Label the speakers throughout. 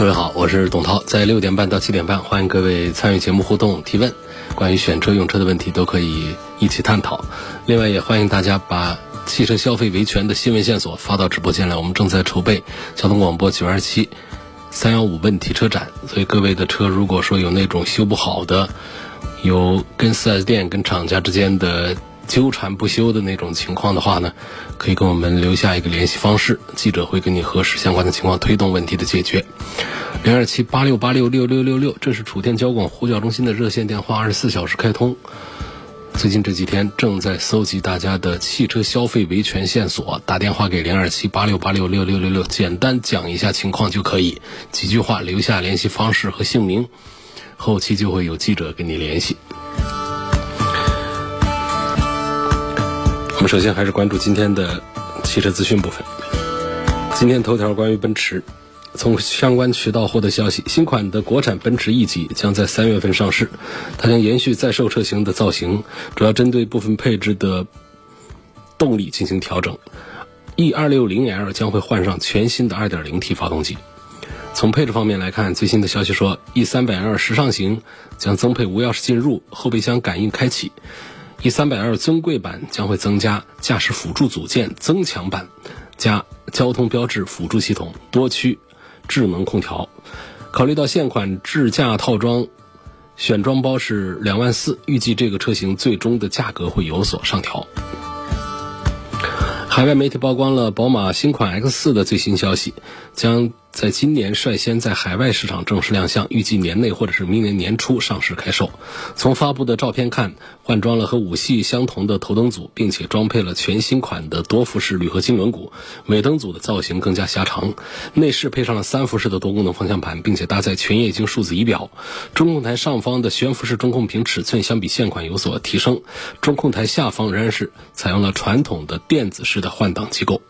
Speaker 1: 各位好，我是董涛，在六点半到七点半，欢迎各位参与节目互动提问，关于选车用车的问题都可以一起探讨。另外，也欢迎大家把汽车消费维权的新闻线索发到直播间来，我们正在筹备交通广播九二七三幺五问题车展，所以各位的车如果说有那种修不好的，有跟四 S 店跟厂家之间的。纠缠不休的那种情况的话呢，可以跟我们留下一个联系方式，记者会跟你核实相关的情况，推动问题的解决。零二七八六八六六六六六，这是楚天交广呼叫中心的热线电话，二十四小时开通。最近这几天正在搜集大家的汽车消费维权线索，打电话给零二七八六八六六六六六，简单讲一下情况就可以，几句话留下联系方式和姓名，后期就会有记者跟你联系。我们首先还是关注今天的汽车资讯部分。今天头条关于奔驰，从相关渠道获得消息，新款的国产奔驰 E 级将在三月份上市。它将延续在售车型的造型，主要针对部分配置的动力进行调整。E 二六零 L 将会换上全新的二点零 T 发动机。从配置方面来看，最新的消息说，E 三百 L 时尚型将增配无钥匙进入、后备箱感应开启。E 三百 L 尊贵版将会增加驾驶辅助组件增强版，加交通标志辅助系统、多区智能空调。考虑到现款智驾套装选装包是两万四，预计这个车型最终的价格会有所上调。海外媒体曝光了宝马新款 X 四的最新消息，将。在今年率先在海外市场正式亮相，预计年内或者是明年年初上市开售。从发布的照片看，换装了和五系相同的头灯组，并且装配了全新款的多辐式铝合金轮毂，尾灯组的造型更加狭长。内饰配上了三辐式的多功能方向盘，并且搭载全液晶数字仪表。中控台上方的悬浮式中控屏尺寸相比现款有所提升，中控台下方仍然是采用了传统的电子式的换挡机构。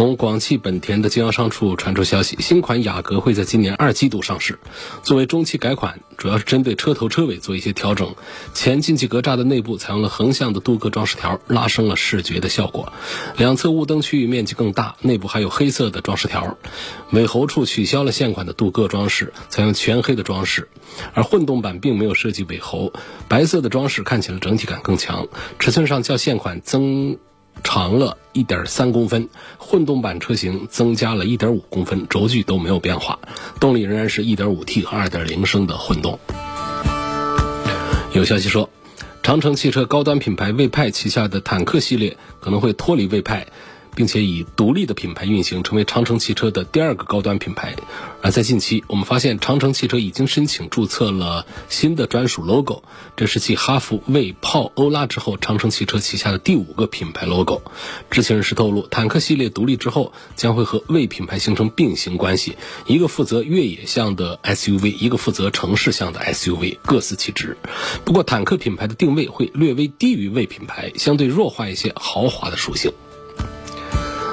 Speaker 1: 从广汽本田的经销商处传出消息，新款雅阁会在今年二季度上市。作为中期改款，主要是针对车头车尾做一些调整。前进气格栅的内部采用了横向的镀铬装饰条，拉升了视觉的效果。两侧雾灯区域面积更大，内部还有黑色的装饰条。尾喉处取消了现款的镀铬装饰，采用全黑的装饰。而混动版并没有设计尾喉，白色的装饰看起来整体感更强。尺寸上较现款增。长了一点三公分，混动版车型增加了一点五公分，轴距都没有变化，动力仍然是一点五 T 和二点零升的混动。有消息说，长城汽车高端品牌魏派旗下的坦克系列可能会脱离魏派。并且以独立的品牌运行，成为长城汽车的第二个高端品牌。而在近期，我们发现长城汽车已经申请注册了新的专属 logo，这是继哈弗、魏、炮、欧拉之后，长城汽车旗下的第五个品牌 logo。知情人士透露，坦克系列独立之后，将会和魏品牌形成并行关系，一个负责越野向的 SUV，一个负责城市向的 SUV，各司其职。不过，坦克品牌的定位会略微低于魏品牌，相对弱化一些豪华的属性。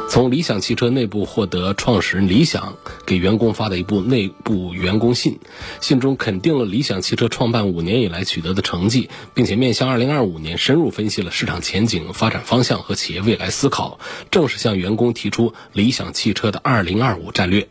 Speaker 1: 从理想汽车内部获得创始人李想给员工发的一部内部员工信，信中肯定了理想汽车创办五年以来取得的成绩，并且面向二零二五年深入分析了市场前景、发展方向和企业未来思考，正式向员工提出理想汽车的二零二五战略。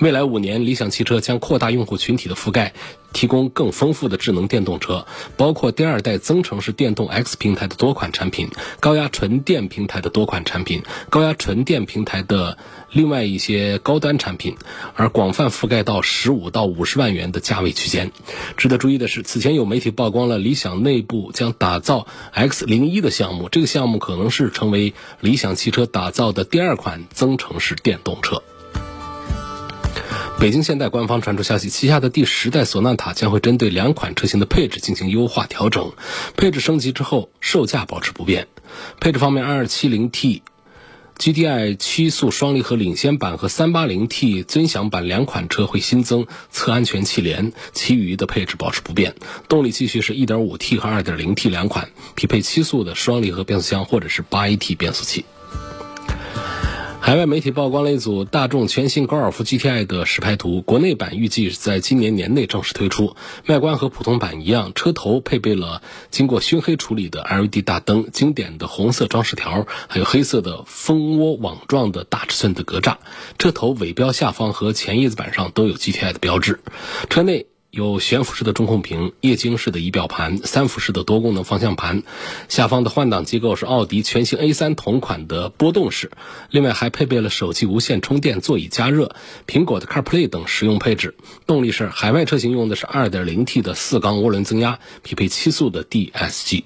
Speaker 1: 未来五年，理想汽车将扩大用户群体的覆盖。提供更丰富的智能电动车，包括第二代增程式电动 X 平台的多款产品，高压纯电平台的多款产品，高压纯电平台的另外一些高端产品，而广泛覆盖到十五到五十万元的价位区间。值得注意的是，此前有媒体曝光了理想内部将打造 X 零一的项目，这个项目可能是成为理想汽车打造的第二款增程式电动车。北京现代官方传出消息，旗下的第十代索纳塔将会针对两款车型的配置进行优化调整，配置升级之后，售价保持不变。配置方面，270T GDI 七速双离合领先版和 380T 尊享版两款车会新增侧安全气帘，其余的配置保持不变。动力继续是 1.5T 和 2.0T 两款，匹配七速的双离合变速箱或者是 8AT 变速器。海外媒体曝光了一组大众全新高尔夫 GTI 的实拍图，国内版预计是在今年年内正式推出。外观和普通版一样，车头配备了经过熏黑处理的 LED 大灯，经典的红色装饰条，还有黑色的蜂窝网状的大尺寸的格栅。车头尾标下方和前叶子板上都有 GTI 的标志。车内。有悬浮式的中控屏、液晶式的仪表盘、三辐式的多功能方向盘，下方的换挡机构是奥迪全新 A3 同款的波动式，另外还配备了手机无线充电、座椅加热、苹果的 CarPlay 等实用配置。动力是海外车型用的是 2.0T 的四缸涡轮增压，匹配七速的 DSG。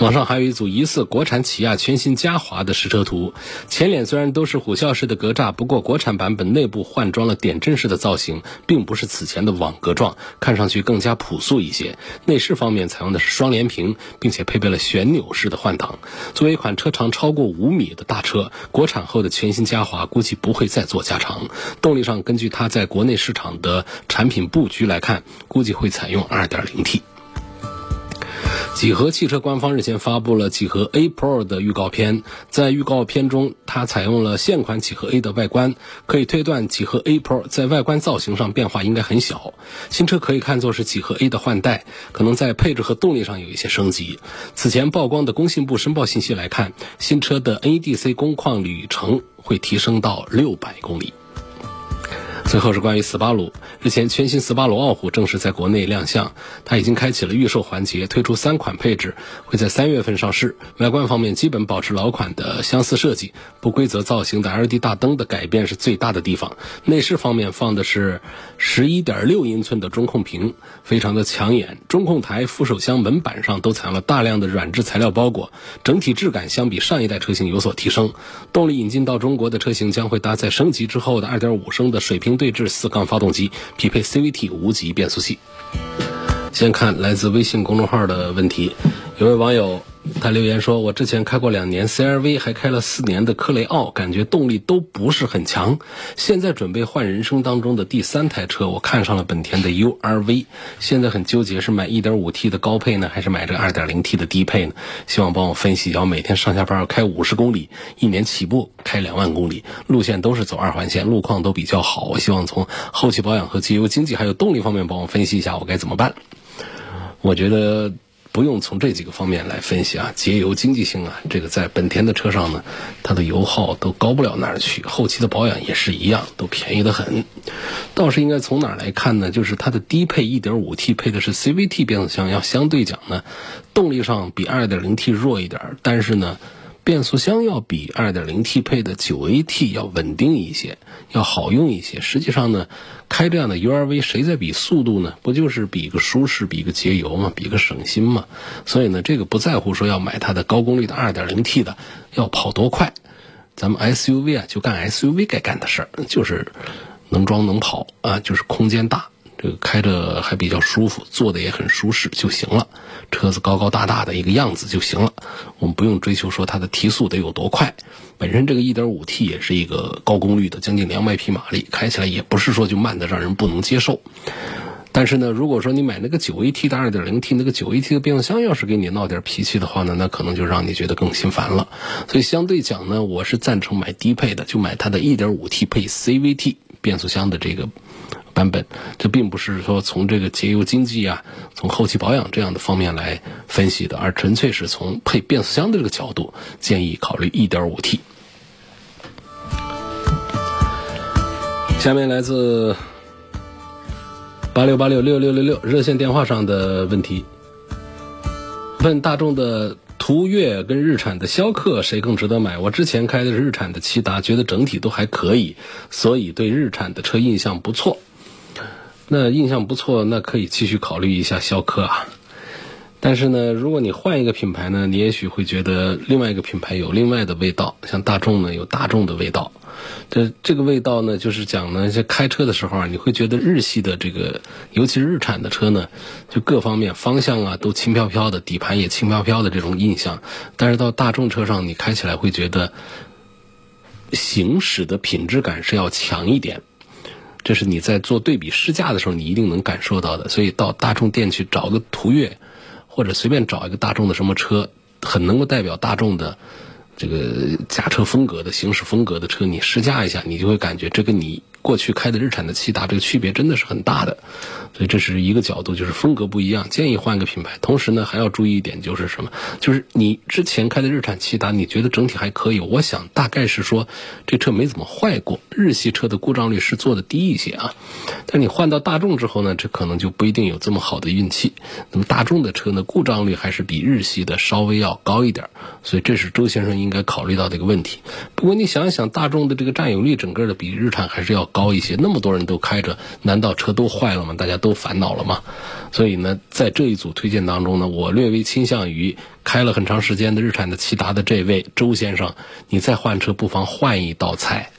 Speaker 1: 网上还有一组疑似国产起亚全新嘉华的实车图，前脸虽然都是虎啸式的格栅，不过国产版本内部换装了点阵式的造型，并不是此前的网格状，看上去更加朴素一些。内饰方面采用的是双联屏，并且配备了旋钮式的换挡。作为一款车长超过五米的大车，国产后的全新嘉华估计不会再做加长。动力上，根据它在国内市场的产品布局来看，估计会采用 2.0T。几何汽车官方日前发布了几何 A Pro 的预告片，在预告片中，它采用了现款几何 A 的外观，可以推断几何 A Pro 在外观造型上变化应该很小。新车可以看作是几何 A 的换代，可能在配置和动力上有一些升级。此前曝光的工信部申报信息来看，新车的 NEDC 工况里程会提升到六百公里。最后是关于斯巴鲁。日前，全新斯巴鲁傲虎正式在国内亮相，它已经开启了预售环节，推出三款配置，会在三月份上市。外观方面基本保持老款的相似设计，不规则造型的 LED 大灯的改变是最大的地方。内饰方面放的是十一点六英寸的中控屏，非常的抢眼。中控台、副手箱门板上都采用了大量的软质材料包裹，整体质感相比上一代车型有所提升。动力引进到中国的车型将会搭载升级之后的二点五升的水平。对置四缸发动机，匹配 CVT 无级变速器。先看来自微信公众号的问题，有位网友。他留言说：“我之前开过两年 CRV，还开了四年的科雷傲，感觉动力都不是很强。现在准备换人生当中的第三台车，我看上了本田的 URV，现在很纠结是买 1.5T 的高配呢，还是买这 2.0T 的低配呢？希望帮我分析。要每天上下班要开五十公里，一年起步开两万公里，路线都是走二环线，路况都比较好。我希望从后期保养和节油经济还有动力方面帮我分析一下，我该怎么办？我觉得。”不用从这几个方面来分析啊，节油经济性啊，这个在本田的车上呢，它的油耗都高不了哪儿去，后期的保养也是一样，都便宜的很。倒是应该从哪儿来看呢？就是它的低配 1.5T 配的是 CVT 变速箱，要相对讲呢，动力上比 2.0T 弱一点，但是呢。变速箱要比 2.0T 配的 9AT 要稳定一些，要好用一些。实际上呢，开这样的 URV 谁在比速度呢？不就是比个舒适、比个节油嘛，比个省心嘛？所以呢，这个不在乎说要买它的高功率的 2.0T 的要跑多快，咱们 SUV 啊就干 SUV 该干的事儿，就是能装能跑啊，就是空间大。这个开着还比较舒服，坐的也很舒适就行了。车子高高大大的一个样子就行了，我们不用追求说它的提速得有多快。本身这个 1.5T 也是一个高功率的，将近两百匹马力，开起来也不是说就慢的让人不能接受。但是呢，如果说你买那个 9AT 的 2.0T，那个 9AT 的变速箱要是给你闹点脾气的话呢，那可能就让你觉得更心烦了。所以相对讲呢，我是赞成买低配的，就买它的 1.5T 配 CVT 变速箱的这个。版本，这并不是说从这个节油经济啊，从后期保养这样的方面来分析的，而纯粹是从配变速箱的这个角度，建议考虑 1.5T。下面来自八六八六六六六六热线电话上的问题，问大众的途岳跟日产的逍客谁更值得买？我之前开的是日产的骐达，觉得整体都还可以，所以对日产的车印象不错。那印象不错，那可以继续考虑一下逍客啊。但是呢，如果你换一个品牌呢，你也许会觉得另外一个品牌有另外的味道，像大众呢有大众的味道。这这个味道呢，就是讲呢，在开车的时候啊，你会觉得日系的这个，尤其是日产的车呢，就各方面方向啊都轻飘飘的，底盘也轻飘飘的这种印象。但是到大众车上，你开起来会觉得行驶的品质感是要强一点。这是你在做对比试驾的时候，你一定能感受到的。所以到大众店去找个途岳。或者随便找一个大众的什么车，很能够代表大众的这个驾车风格的行驶风格的车，你试驾一下，你就会感觉这跟你。过去开的日产的骐达，这个区别真的是很大的，所以这是一个角度，就是风格不一样，建议换一个品牌。同时呢，还要注意一点，就是什么？就是你之前开的日产骐达，你觉得整体还可以？我想大概是说这车没怎么坏过，日系车的故障率是做的低一些啊。但你换到大众之后呢，这可能就不一定有这么好的运气。那么大众的车呢，故障率还是比日系的稍微要高一点，所以这是周先生应该考虑到的一个问题。不过你想一想，大众的这个占有率整个的比日产还是要。高一些，那么多人都开着，难道车都坏了吗？大家都烦恼了吗？所以呢，在这一组推荐当中呢，我略微倾向于开了很长时间的日产的骐达的这位周先生，你再换车不妨换一道菜，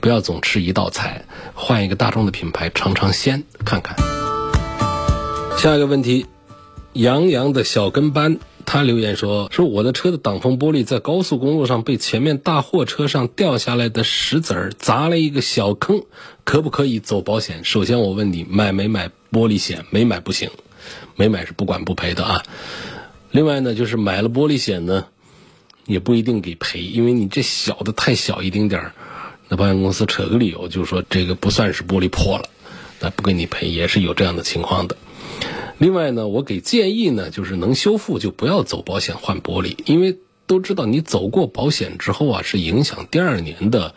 Speaker 1: 不要总吃一道菜，换一个大众的品牌尝尝鲜，看看。下一个问题，杨洋的小跟班。他留言说：“说我的车的挡风玻璃在高速公路上被前面大货车上掉下来的石子儿砸了一个小坑，可不可以走保险？首先我问你买没买玻璃险？没买不行，没买是不管不赔的啊。另外呢，就是买了玻璃险呢，也不一定给赔，因为你这小的太小一丁点儿，那保险公司扯个理由，就是说这个不算是玻璃破了，那不给你赔也是有这样的情况的。”另外呢，我给建议呢，就是能修复就不要走保险换玻璃，因为都知道你走过保险之后啊，是影响第二年的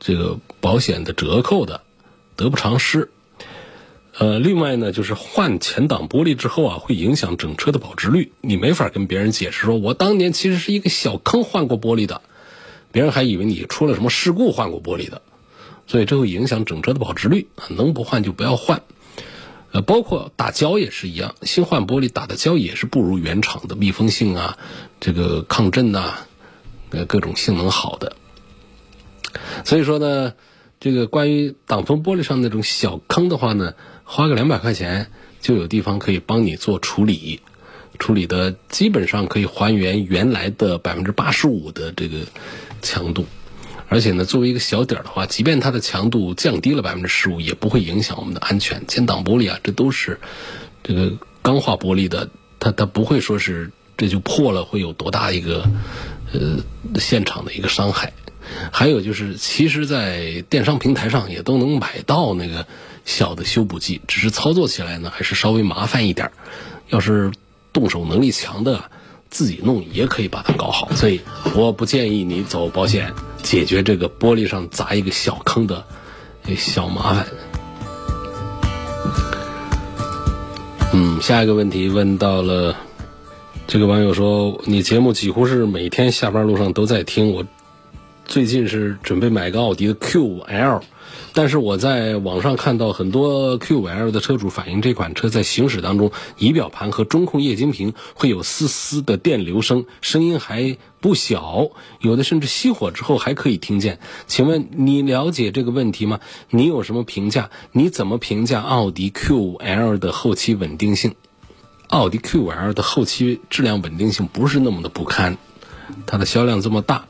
Speaker 1: 这个保险的折扣的，得不偿失。呃，另外呢，就是换前挡玻璃之后啊，会影响整车的保值率，你没法跟别人解释说我当年其实是一个小坑换过玻璃的，别人还以为你出了什么事故换过玻璃的，所以这会影响整车的保值率，能不换就不要换。呃，包括打胶也是一样，新换玻璃打的胶也是不如原厂的密封性啊，这个抗震呐，呃，各种性能好的。所以说呢，这个关于挡风玻璃上那种小坑的话呢，花个两百块钱就有地方可以帮你做处理，处理的基本上可以还原原来的百分之八十五的这个强度。而且呢，作为一个小点儿的话，即便它的强度降低了百分之十五，也不会影响我们的安全。前挡玻璃啊，这都是这个钢化玻璃的，它它不会说是这就破了会有多大一个呃现场的一个伤害。还有就是，其实，在电商平台上也都能买到那个小的修补剂，只是操作起来呢还是稍微麻烦一点儿。要是动手能力强的。自己弄也可以把它搞好，所以我不建议你走保险解决这个玻璃上砸一个小坑的小麻烦。嗯，下一个问题问到了，这个网友说你节目几乎是每天下班路上都在听，我最近是准备买个奥迪的 Q5L。但是我在网上看到很多 Q5L 的车主反映，这款车在行驶当中，仪表盘和中控液晶屏会有丝丝的电流声，声音还不小，有的甚至熄火之后还可以听见。请问你了解这个问题吗？你有什么评价？你怎么评价奥迪 Q5L 的后期稳定性？奥迪 Q5L 的后期质量稳定性不是那么的不堪，它的销量这么大。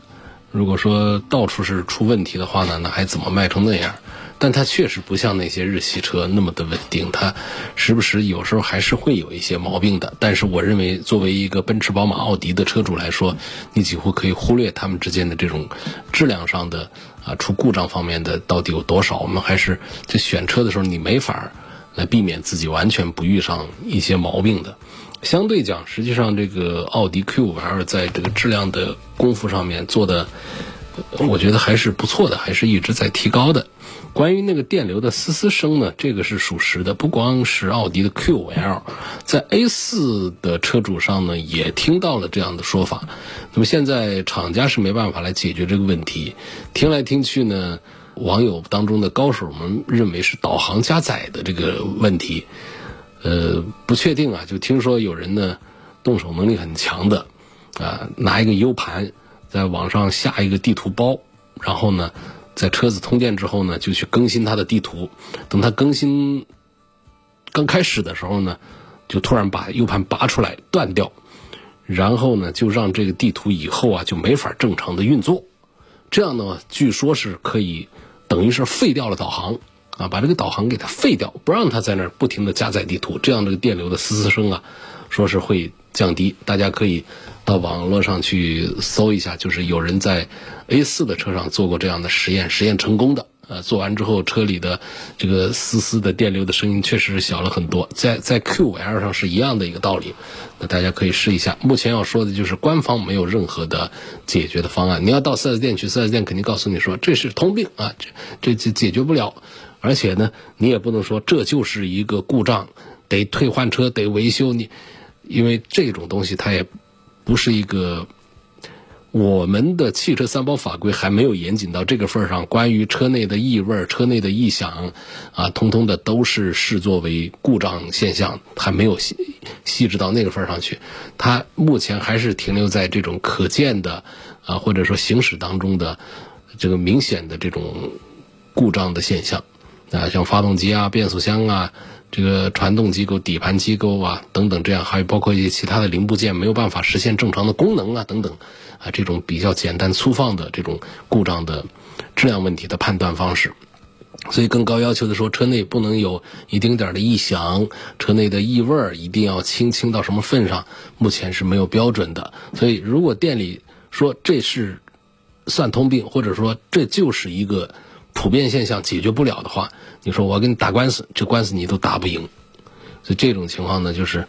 Speaker 1: 如果说到处是出问题的话呢，那还怎么卖成那样？但它确实不像那些日系车那么的稳定，它时不时有时候还是会有一些毛病的。但是我认为，作为一个奔驰、宝马、奥迪的车主来说，你几乎可以忽略他们之间的这种质量上的啊出故障方面的到底有多少。我们还是在选车的时候，你没法来避免自己完全不遇上一些毛病的。相对讲，实际上这个奥迪 Q5L 在这个质量的功夫上面做的，我觉得还是不错的，还是一直在提高的。关于那个电流的嘶嘶声呢，这个是属实的，不光是奥迪的 Q5L，在 A4 的车主上呢也听到了这样的说法。那么现在厂家是没办法来解决这个问题，听来听去呢，网友当中的高手们认为是导航加载的这个问题。呃，不确定啊，就听说有人呢，动手能力很强的，啊，拿一个 U 盘，在网上下一个地图包，然后呢，在车子通电之后呢，就去更新它的地图。等它更新刚开始的时候呢，就突然把 U 盘拔出来断掉，然后呢，就让这个地图以后啊就没法正常的运作。这样呢，据说是可以等于是废掉了导航。啊，把这个导航给它废掉，不让它在那儿不停的加载地图，这样这个电流的嘶嘶声啊，说是会降低。大家可以到网络上去搜一下，就是有人在 A 四的车上做过这样的实验，实验成功的。呃，做完之后车里的这个嘶嘶的电流的声音确实是小了很多。在在 QL 上是一样的一个道理，那大家可以试一下。目前要说的就是官方没有任何的解决的方案。你要到 4S 店去，4S 店肯定告诉你说这是通病啊，这这这解决不了。而且呢，你也不能说这就是一个故障，得退换车，得维修你，因为这种东西它也不是一个我们的汽车三包法规还没有严谨到这个份上。关于车内的异味、车内的异响啊，通通的都是视作为故障现象，还没有细细致到那个份上去。它目前还是停留在这种可见的啊，或者说行驶当中的这个明显的这种故障的现象。啊，像发动机啊、变速箱啊、这个传动机构、底盘机构啊等等，这样还有包括一些其他的零部件没有办法实现正常的功能啊等等，啊，这种比较简单粗放的这种故障的质量问题的判断方式，所以更高要求的说，车内不能有一丁点的异响，车内的异味一定要轻轻到什么份上，目前是没有标准的。所以如果店里说这是算通病，或者说这就是一个。普遍现象解决不了的话，你说我跟你打官司，这官司你都打不赢。所以这种情况呢，就是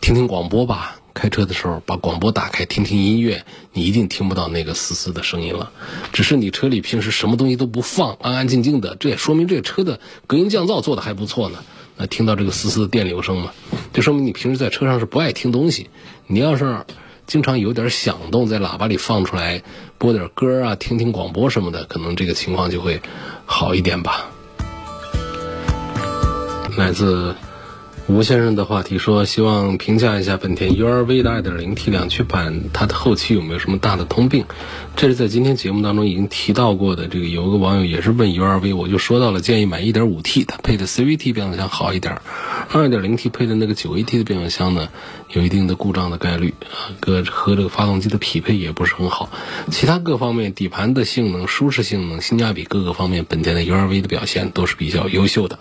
Speaker 1: 听听广播吧。开车的时候把广播打开，听听音乐，你一定听不到那个嘶嘶的声音了。只是你车里平时什么东西都不放，安安静静的，这也说明这个车的隔音降噪做的还不错呢。那听到这个嘶嘶的电流声嘛，就说明你平时在车上是不爱听东西。你要是经常有点响动，在喇叭里放出来。播点歌啊，听听广播什么的，可能这个情况就会好一点吧。来自。吴先生的话题说：“希望评价一下本田 URV 的 2.0T 两驱版，它的后期有没有什么大的通病？”这是在今天节目当中已经提到过的。这个有个网友也是问 URV，我就说到了，建议买 1.5T，它配的 CVT 变速箱好一点。2.0T 配的那个 9AT 的变速箱呢，有一定的故障的概率啊，和和这个发动机的匹配也不是很好。其他各方面，底盘的性能、舒适性能、性价比各个方面，本田的 URV 的表现都是比较优秀的。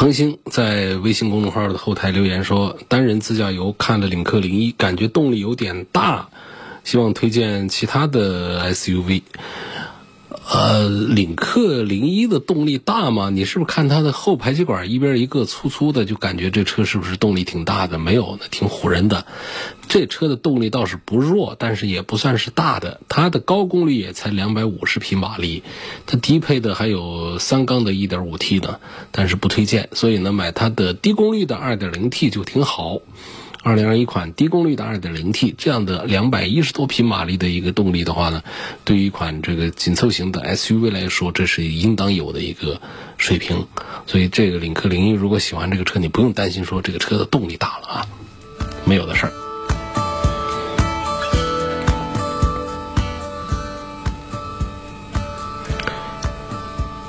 Speaker 1: 恒星在微信公众号的后台留言说：“单人自驾游看了领克零一，感觉动力有点大，希望推荐其他的 SUV。”呃，领克零一的动力大吗？你是不是看它的后排气管一边一个粗粗的，就感觉这车是不是动力挺大的？没有，呢挺唬人的。这车的动力倒是不弱，但是也不算是大的。它的高功率也才两百五十匹马力，它低配的还有三缸的一点五 T 的，但是不推荐。所以呢，买它的低功率的二点零 T 就挺好。二零二一款低功率的二点零 T 这样的两百一十多匹马力的一个动力的话呢，对于一款这个紧凑型的 SUV 来说，这是应当有的一个水平。所以这个领克零一如果喜欢这个车，你不用担心说这个车的动力大了啊，没有的事儿。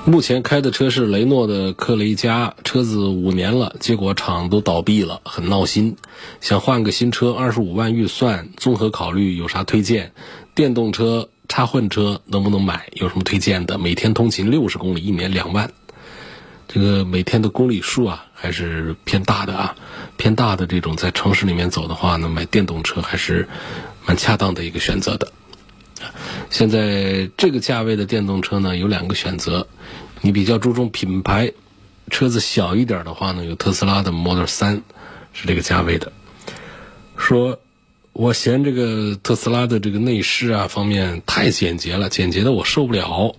Speaker 1: 目前开的车是雷诺的科雷嘉，车子五年了，结果厂都倒闭了，很闹心。想换个新车，二十五万预算，综合考虑有啥推荐？电动车、插混车能不能买？有什么推荐的？每天通勤六十公里，一年两万，这个每天的公里数啊，还是偏大的啊，偏大的这种在城市里面走的话呢，买电动车还是蛮恰当的一个选择的。现在这个价位的电动车呢，有两个选择。你比较注重品牌，车子小一点的话呢，有特斯拉的 Model 3，是这个价位的。说，我嫌这个特斯拉的这个内饰啊方面太简洁了，简洁的我受不了。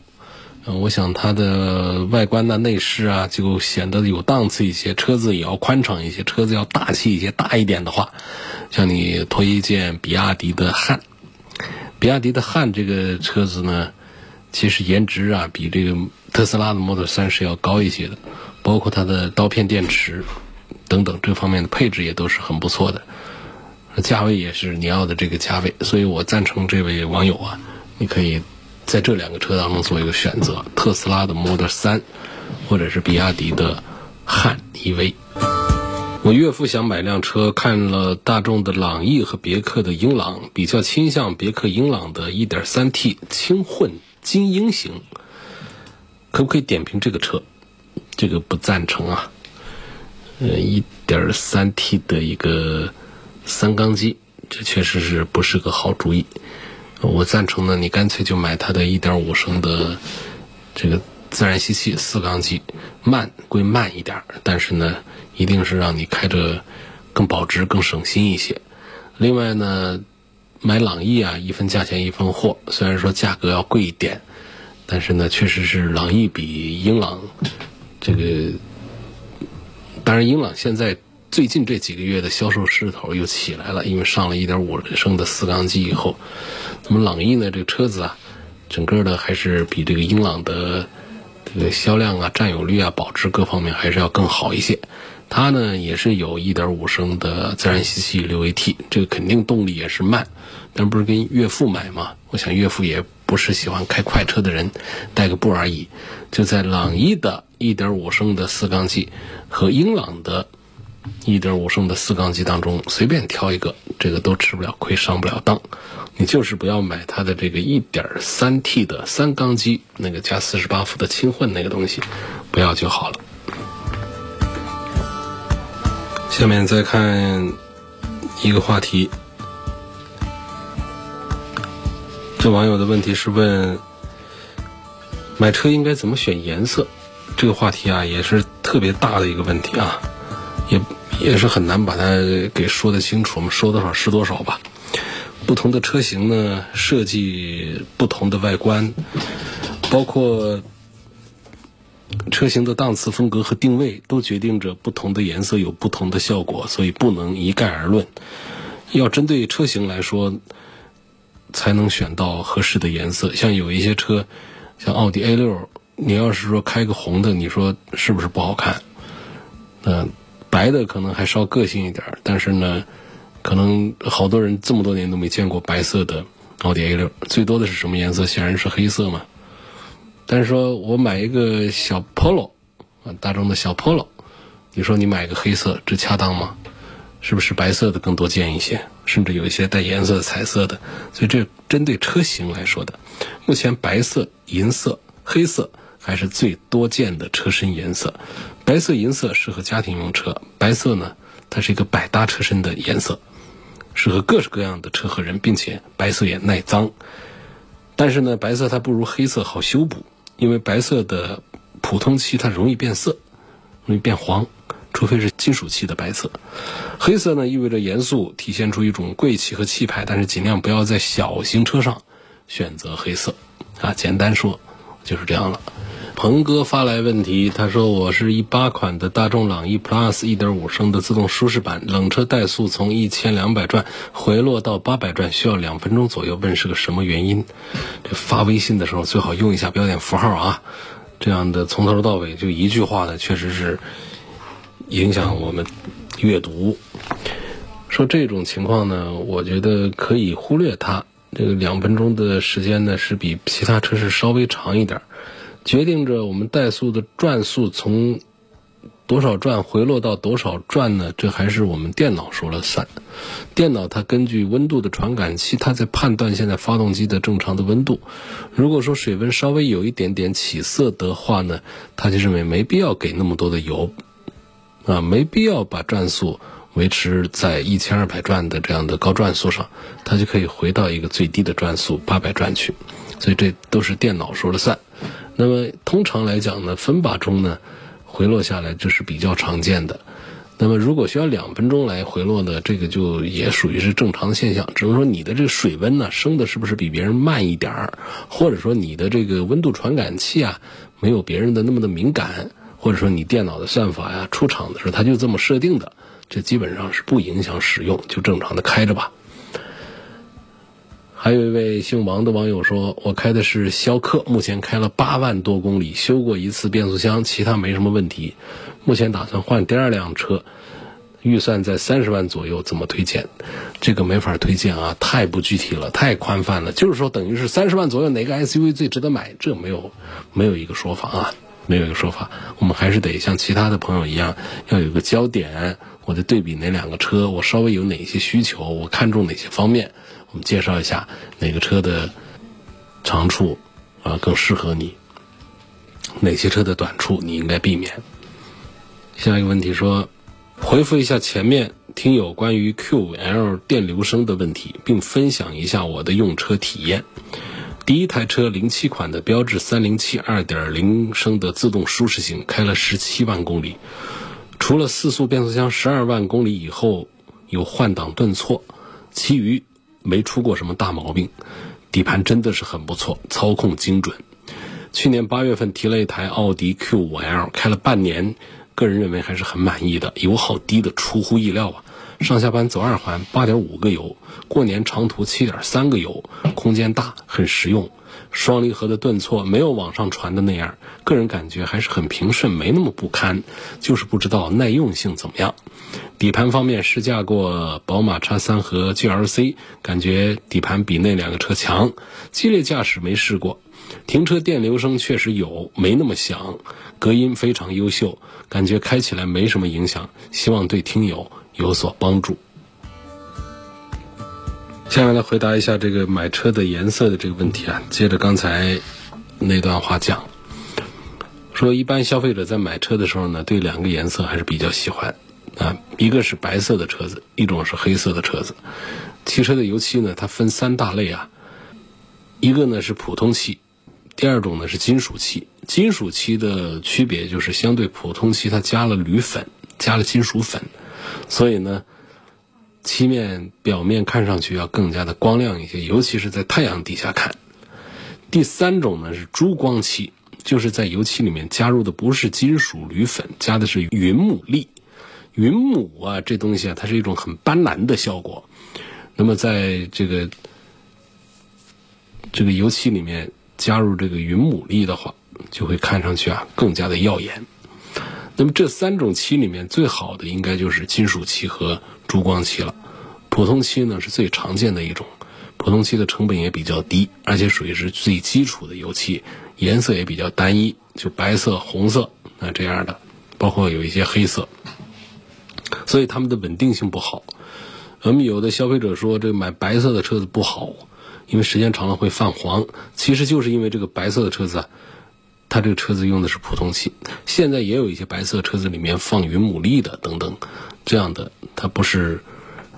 Speaker 1: 嗯，我想它的外观呢、内饰啊，就显得有档次一些，车子也要宽敞一些，车子要大气一些。大一点的话，像你推荐比亚迪的汉。比亚迪的汉这个车子呢，其实颜值啊比这个特斯拉的 Model 3是要高一些的，包括它的刀片电池等等这方面的配置也都是很不错的，价位也是你要的这个价位，所以我赞成这位网友啊，你可以在这两个车当中做一个选择：特斯拉的 Model 3，或者是比亚迪的汉 EV。我岳父想买辆车，看了大众的朗逸和别克的英朗，比较倾向别克英朗的 1.3T 轻混精英型，可不可以点评这个车？这个不赞成啊。呃，1.3T 的一个三缸机，这确实是不是个好主意。我赞成呢，你干脆就买它的1.5升的这个自然吸气四缸机，慢归慢一点，但是呢。一定是让你开着更保值、更省心一些。另外呢，买朗逸啊，一分价钱一分货。虽然说价格要贵一点，但是呢，确实是朗逸比英朗这个。当然，英朗现在最近这几个月的销售势头又起来了，因为上了一点五升的四缸机以后。那么朗逸呢，这个车子啊，整个的还是比这个英朗的这个销量啊、占有率啊、保值各方面还是要更好一些。它呢也是有1.5升的自然吸气六 AT，这个肯定动力也是慢，但不是跟岳父买嘛？我想岳父也不是喜欢开快车的人，带个步而已。就在朗逸的1.5升的四缸机和英朗的1.5升的四缸机当中随便挑一个，这个都吃不了亏，上不了当。你就是不要买它的这个 1.3T 的三缸机，那个加48伏的轻混那个东西，不要就好了。下面再看一个话题，这网友的问题是问买车应该怎么选颜色？这个话题啊也是特别大的一个问题啊，也也是很难把它给说得清楚。我们说多少是多少吧。不同的车型呢，设计不同的外观，包括。车型的档次、风格和定位都决定着不同的颜色有不同的效果，所以不能一概而论。要针对车型来说，才能选到合适的颜色。像有一些车，像奥迪 A 六，你要是说开个红的，你说是不是不好看？嗯，白的可能还稍个性一点，但是呢，可能好多人这么多年都没见过白色的奥迪 A 六，最多的是什么颜色？显然是黑色嘛。但是说我买一个小 Polo，啊，大众的小 Polo，你说你买个黑色，这恰当吗？是不是白色的更多见一些？甚至有一些带颜色彩色的，所以这针对车型来说的，目前白色、银色、黑色还是最多见的车身颜色。白色、银色适合家庭用车，白色呢，它是一个百搭车身的颜色，适合各式各样的车和人，并且白色也耐脏。但是呢，白色它不如黑色好修补。因为白色的普通漆它容易变色，容易变黄，除非是金属漆的白色。黑色呢意味着严肃，体现出一种贵气和气派，但是尽量不要在小型车上选择黑色。啊，简单说就是这样了。鹏哥发来问题，他说：“我是一八款的大众朗逸 Plus 一点五升的自动舒适版，冷车怠速从一千两百转回落到八百转需要两分钟左右，问是个什么原因？这发微信的时候最好用一下标点符号啊，这样的从头到尾就一句话的，确实是影响我们阅读。说这种情况呢，我觉得可以忽略它。这个两分钟的时间呢，是比其他车是稍微长一点。”决定着我们怠速的转速从多少转回落到多少转呢？这还是我们电脑说了算。电脑它根据温度的传感器，它在判断现在发动机的正常的温度。如果说水温稍微有一点点起色的话呢，它就认为没必要给那么多的油，啊，没必要把转速维持在一千二百转的这样的高转速上，它就可以回到一个最低的转速八百转去。所以这都是电脑说了算。那么通常来讲呢，分把钟呢回落下来这是比较常见的。那么如果需要两分钟来回落呢，这个就也属于是正常的现象。只能说你的这个水温呢升的是不是比别人慢一点儿，或者说你的这个温度传感器啊没有别人的那么的敏感，或者说你电脑的算法呀出厂的时候它就这么设定的，这基本上是不影响使用，就正常的开着吧。还有一位姓王的网友说：“我开的是逍客，目前开了八万多公里，修过一次变速箱，其他没什么问题。目前打算换第二辆车，预算在三十万左右，怎么推荐？这个没法推荐啊，太不具体了，太宽泛了。就是说，等于是三十万左右哪个 SUV 最值得买？这没有没有一个说法啊，没有一个说法。我们还是得像其他的朋友一样，要有个焦点。我得对比哪两个车，我稍微有哪些需求，我看中哪些方面。”我们介绍一下哪个车的长处啊更适合你，哪些车的短处你应该避免。下一个问题说，回复一下前面听友关于 Q5L 电流声的问题，并分享一下我的用车体验。第一台车零七款的标致三零七二点零升的自动舒适型，开了十七万公里，除了四速变速箱十二万公里以后有换挡顿挫，其余。没出过什么大毛病，底盘真的是很不错，操控精准。去年八月份提了一台奥迪 Q5L，开了半年，个人认为还是很满意的，油耗低的出乎意料啊！上下班走二环八点五个油，过年长途七点三个油，空间大，很实用。双离合的顿挫没有网上传的那样，个人感觉还是很平顺，没那么不堪，就是不知道耐用性怎么样。底盘方面试驾过宝马 X3 和 GLC，感觉底盘比那两个车强。激烈驾驶没试过，停车电流声确实有，没那么响，隔音非常优秀，感觉开起来没什么影响。希望对听友有所帮助。下面来回答一下这个买车的颜色的这个问题啊。接着刚才那段话讲，说一般消费者在买车的时候呢，对两个颜色还是比较喜欢啊，一个是白色的车子，一种是黑色的车子。汽车的油漆呢，它分三大类啊，一个呢是普通漆，第二种呢是金属漆。金属漆的区别就是相对普通漆，它加了铝粉，加了金属粉，所以呢。漆面表面看上去要更加的光亮一些，尤其是在太阳底下看。第三种呢是珠光漆，就是在油漆里面加入的不是金属铝粉，加的是云母粒。云母啊，这东西啊，它是一种很斑斓的效果。那么在这个这个油漆里面加入这个云母粒的话，就会看上去啊更加的耀眼。那么这三种漆里面最好的应该就是金属漆和珠光漆了。普通漆呢是最常见的一种，普通漆的成本也比较低，而且属于是最基础的油漆，颜色也比较单一，就白色、红色啊这样的，包括有一些黑色，所以它们的稳定性不好。我们有的消费者说这买白色的车子不好，因为时间长了会泛黄，其实就是因为这个白色的车子啊。它这个车子用的是普通漆，现在也有一些白色车子里面放云母粒的等等，这样的它不是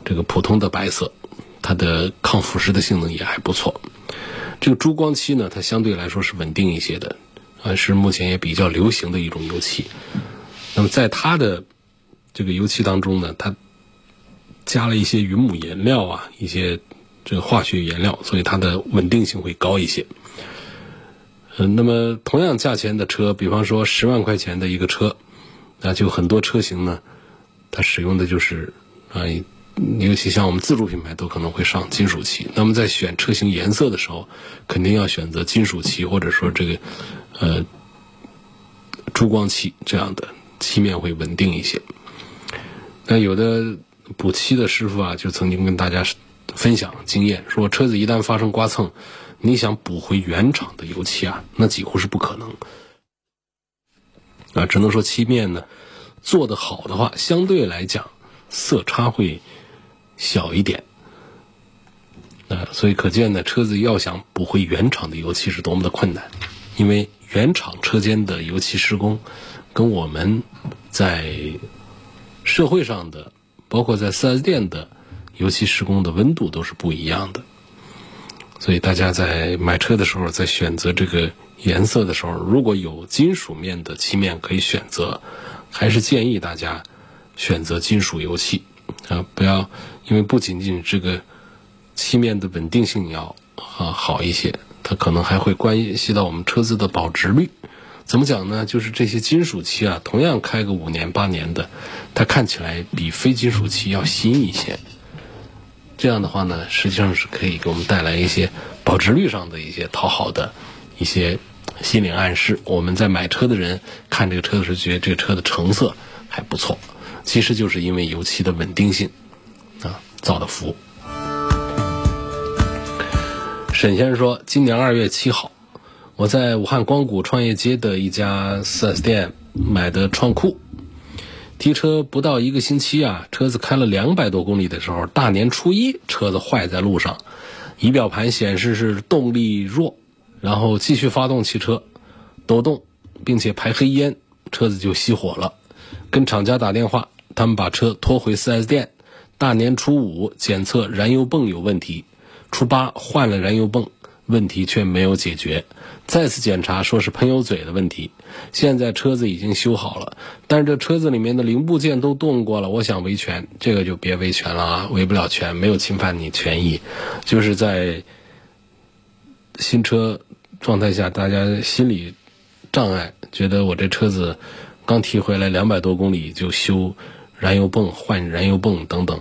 Speaker 1: 这个普通的白色，它的抗腐蚀的性能也还不错。这个珠光漆呢，它相对来说是稳定一些的，啊，是目前也比较流行的一种油漆。那么在它的这个油漆当中呢，它加了一些云母颜料啊，一些这个化学颜料，所以它的稳定性会高一些。嗯，那么同样价钱的车，比方说十万块钱的一个车，那就很多车型呢，它使用的就是啊，尤其像我们自主品牌都可能会上金属漆。那么在选车型颜色的时候，肯定要选择金属漆，或者说这个呃珠光漆这样的漆面会稳定一些。那有的补漆的师傅啊，就曾经跟大家分享经验，说车子一旦发生刮蹭。你想补回原厂的油漆啊，那几乎是不可能啊，只能说漆面呢做的好的话，相对来讲色差会小一点啊，所以可见呢，车子要想补回原厂的油漆是多么的困难，因为原厂车间的油漆施工跟我们在社会上的，包括在 4S 店的油漆施工的温度都是不一样的。所以大家在买车的时候，在选择这个颜色的时候，如果有金属面的漆面可以选择，还是建议大家选择金属油漆啊，不要因为不仅仅这个漆面的稳定性要啊好一些，它可能还会关系到我们车子的保值率。怎么讲呢？就是这些金属漆啊，同样开个五年八年的，它看起来比非金属漆要新一些。这样的话呢，实际上是可以给我们带来一些保值率上的一些讨好的一些心理暗示。我们在买车的人看这个车的时候，觉得这个车的成色还不错，其实就是因为油漆的稳定性啊造的福。沈先生说，今年二月七号，我在武汉光谷创业街的一家 4S 店买的创酷。提车不到一个星期啊，车子开了两百多公里的时候，大年初一车子坏在路上，仪表盘显示是动力弱，然后继续发动汽车，抖动，并且排黑烟，车子就熄火了。跟厂家打电话，他们把车拖回 4S 店。大年初五检测燃油泵有问题，初八换了燃油泵，问题却没有解决。再次检查，说是喷油嘴的问题。现在车子已经修好了，但是这车子里面的零部件都动过了。我想维权，这个就别维权了啊，维不了权，没有侵犯你权益，就是在新车状态下，大家心理障碍，觉得我这车子刚提回来两百多公里就修燃油泵、换燃油泵等等，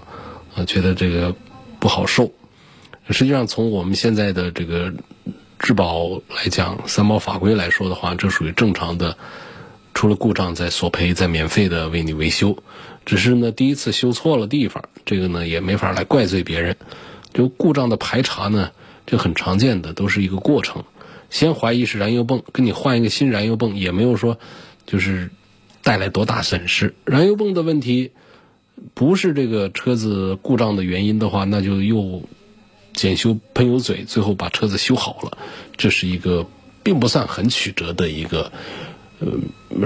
Speaker 1: 啊，觉得这个不好受。实际上，从我们现在的这个。质保来讲，三包法规来说的话，这属于正常的，出了故障再索赔，再免费的为你维修。只是呢，第一次修错了地方，这个呢也没法来怪罪别人。就故障的排查呢，这很常见的，都是一个过程。先怀疑是燃油泵，给你换一个新燃油泵，也没有说就是带来多大损失。燃油泵的问题不是这个车子故障的原因的话，那就又。检修喷油嘴，最后把车子修好了，这是一个并不算很曲折的一个，呃，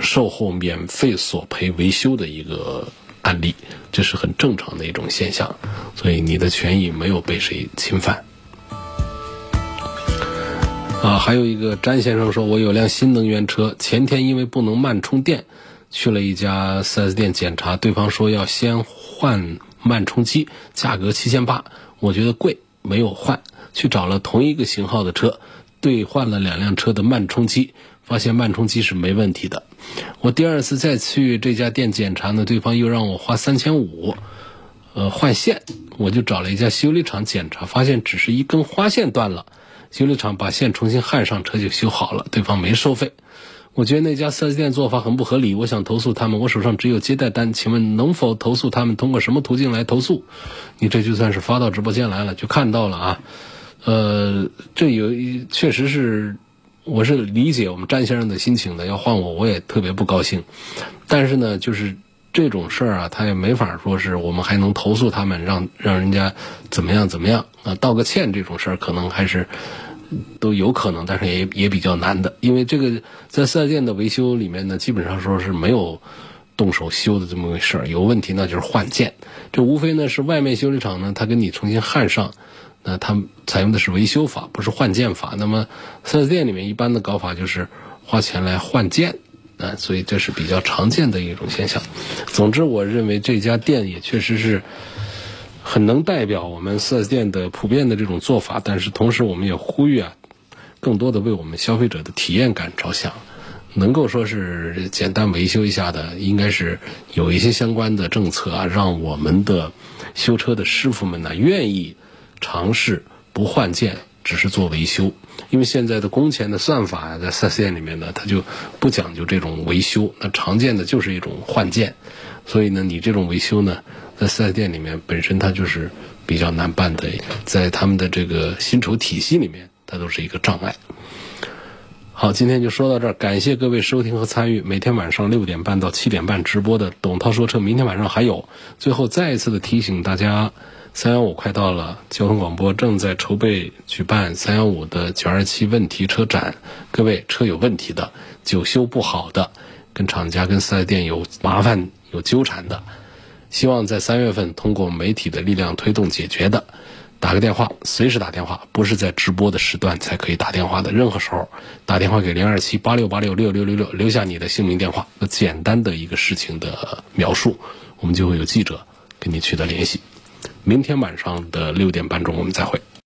Speaker 1: 售后免费索赔维修的一个案例，这是很正常的一种现象，所以你的权益没有被谁侵犯。啊，还有一个詹先生说，我有辆新能源车，前天因为不能慢充电，去了一家 4S 店检查，对方说要先换慢充机，价格七千八，我觉得贵。没有换，去找了同一个型号的车，兑换了两辆车的慢充机，发现慢充机是没问题的。我第二次再去这家店检查呢，对方又让我花三千五，呃，换线。我就找了一家修理厂检查，发现只是一根花线断了，修理厂把线重新焊上，车就修好了，对方没收费。我觉得那家四 S 店做法很不合理，我想投诉他们。我手上只有接待单，请问能否投诉他们？通过什么途径来投诉？你这就算是发到直播间来了，就看到了啊。呃，这有确实是，我是理解我们詹先生的心情的。要换我，我也特别不高兴。但是呢，就是这种事儿啊，他也没法说是我们还能投诉他们，让让人家怎么样怎么样啊？道个歉这种事儿，可能还是。都有可能，但是也也比较难的，因为这个在四 S 店的维修里面呢，基本上说是没有动手修的这么回事儿。有问题那就是换件，这无非呢是外面修理厂呢，他给你重新焊上，那他采用的是维修法，不是换件法。那么四 S 店里面一般的搞法就是花钱来换件，啊，所以这是比较常见的一种现象。总之，我认为这家店也确实是。很能代表我们四 S 店的普遍的这种做法，但是同时我们也呼吁啊，更多的为我们消费者的体验感着想，能够说是简单维修一下的，应该是有一些相关的政策啊，让我们的修车的师傅们呢愿意尝试不换件，只是做维修。因为现在的工钱的算法啊，在四 S 店里面呢，它就不讲究这种维修，那常见的就是一种换件，所以呢，你这种维修呢。在四 S 店里面，本身它就是比较难办的，在他们的这个薪酬体系里面，它都是一个障碍。好，今天就说到这儿，感谢各位收听和参与。每天晚上六点半到七点半直播的董涛说车，明天晚上还有。最后再一次的提醒大家，三幺五快到了，交通广播正在筹备举办三幺五的九二七问题车展。各位车有问题的，久修不好的，跟厂家跟四 S 店有麻烦有纠缠的。希望在三月份通过媒体的力量推动解决的，打个电话，随时打电话，不是在直播的时段才可以打电话的，任何时候打电话给零二七八六八六六六六六，留下你的姓名电话和简单的一个事情的描述，我们就会有记者跟你取得联系。明天晚上的六点半钟，我们再会。